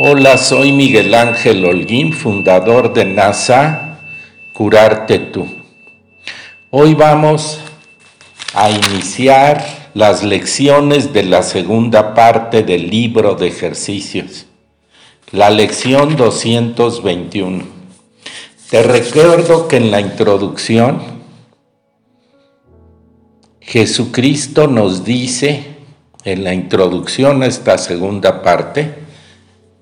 Hola, soy Miguel Ángel Holguín, fundador de NASA Curarte Tú. Hoy vamos a iniciar las lecciones de la segunda parte del libro de ejercicios, la lección 221. Te recuerdo que en la introducción Jesucristo nos dice, en la introducción a esta segunda parte,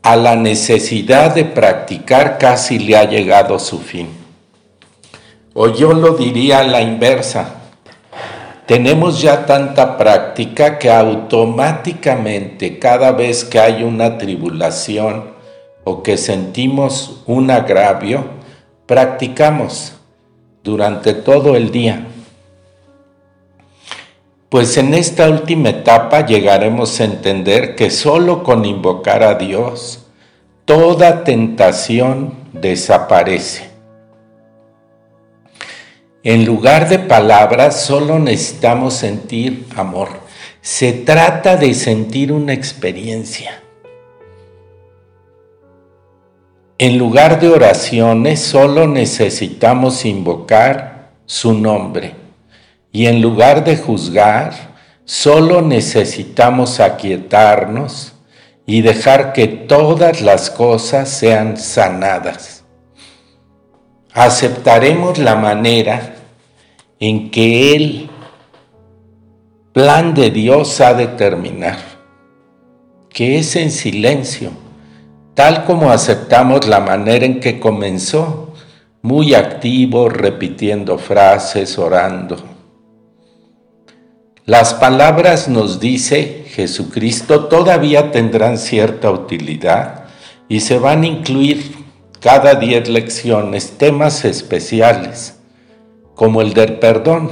a la necesidad de practicar casi le ha llegado su fin. O yo lo diría a la inversa. Tenemos ya tanta práctica que automáticamente cada vez que hay una tribulación o que sentimos un agravio, practicamos durante todo el día. Pues en esta última etapa llegaremos a entender que solo con invocar a Dios, toda tentación desaparece. En lugar de palabras, solo necesitamos sentir amor. Se trata de sentir una experiencia. En lugar de oraciones, solo necesitamos invocar su nombre y en lugar de juzgar, solo necesitamos aquietarnos y dejar que todas las cosas sean sanadas. Aceptaremos la manera en que el plan de Dios ha de terminar, que es en silencio, tal como aceptamos la manera en que comenzó, muy activo, repitiendo frases, orando las palabras nos dice Jesucristo todavía tendrán cierta utilidad y se van a incluir cada diez lecciones temas especiales, como el del perdón.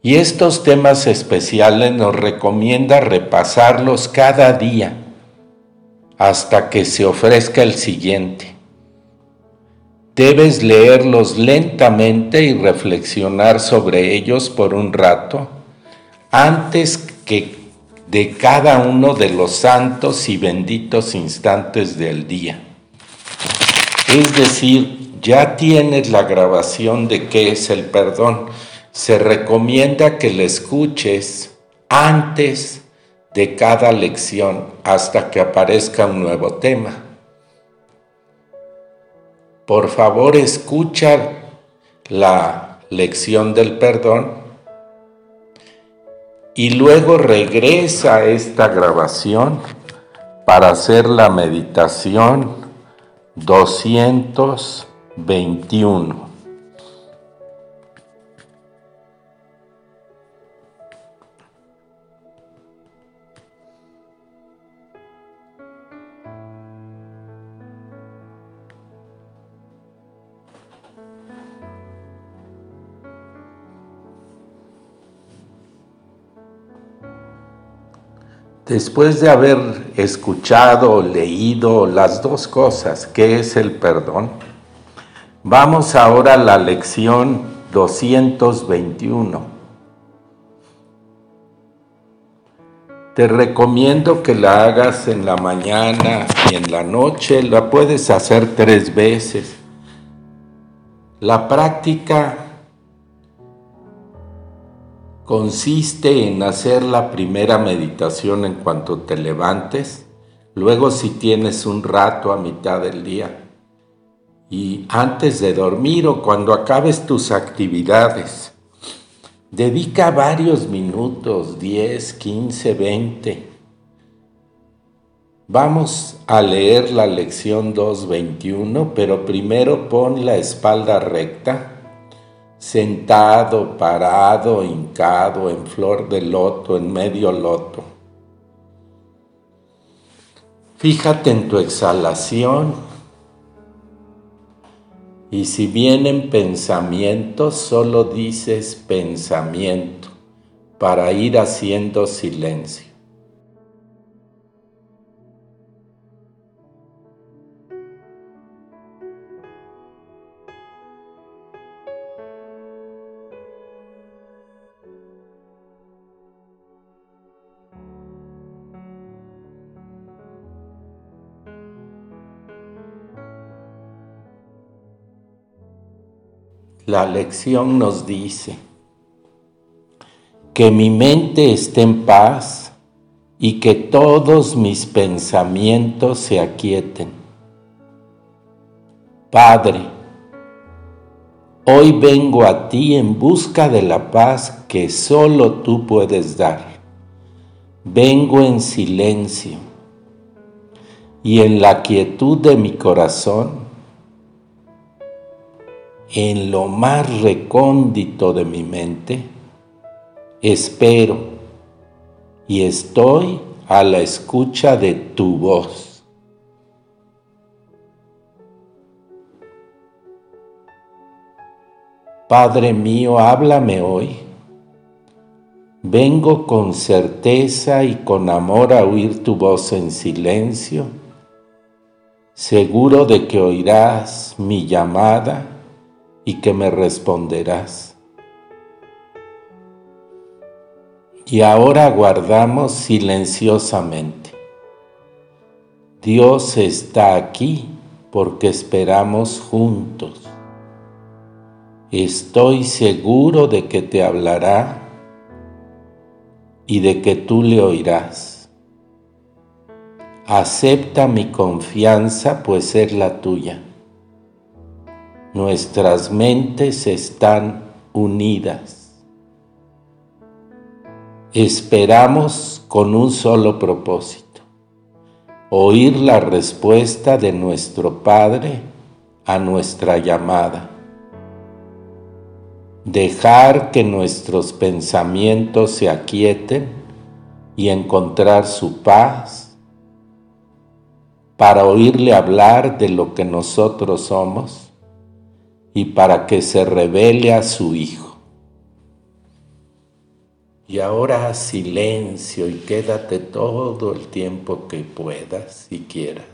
Y estos temas especiales nos recomienda repasarlos cada día hasta que se ofrezca el siguiente. Debes leerlos lentamente y reflexionar sobre ellos por un rato antes que de cada uno de los santos y benditos instantes del día. Es decir, ya tienes la grabación de qué es el perdón. Se recomienda que la escuches antes de cada lección hasta que aparezca un nuevo tema por favor escucha la lección del perdón y luego regresa a esta grabación para hacer la meditación 221. Después de haber escuchado, leído las dos cosas, ¿qué es el perdón? Vamos ahora a la lección 221. Te recomiendo que la hagas en la mañana y en la noche, la puedes hacer tres veces. La práctica consiste en hacer la primera meditación en cuanto te levantes, luego si tienes un rato a mitad del día y antes de dormir o cuando acabes tus actividades. Dedica varios minutos, 10, 15, 20. Vamos a leer la lección 221, pero primero pon la espalda recta sentado, parado, hincado, en flor de loto, en medio loto. Fíjate en tu exhalación y si vienen pensamientos, solo dices pensamiento para ir haciendo silencio. La lección nos dice que mi mente esté en paz y que todos mis pensamientos se aquieten. Padre, hoy vengo a ti en busca de la paz que solo tú puedes dar. Vengo en silencio y en la quietud de mi corazón en lo más recóndito de mi mente, espero y estoy a la escucha de tu voz. Padre mío, háblame hoy. Vengo con certeza y con amor a oír tu voz en silencio, seguro de que oirás mi llamada y que me responderás. Y ahora guardamos silenciosamente. Dios está aquí porque esperamos juntos. Estoy seguro de que te hablará y de que tú le oirás. Acepta mi confianza, pues es la tuya nuestras mentes están unidas. Esperamos con un solo propósito, oír la respuesta de nuestro Padre a nuestra llamada, dejar que nuestros pensamientos se aquieten y encontrar su paz para oírle hablar de lo que nosotros somos y para que se revele a su Hijo. Y ahora silencio y quédate todo el tiempo que puedas y quieras.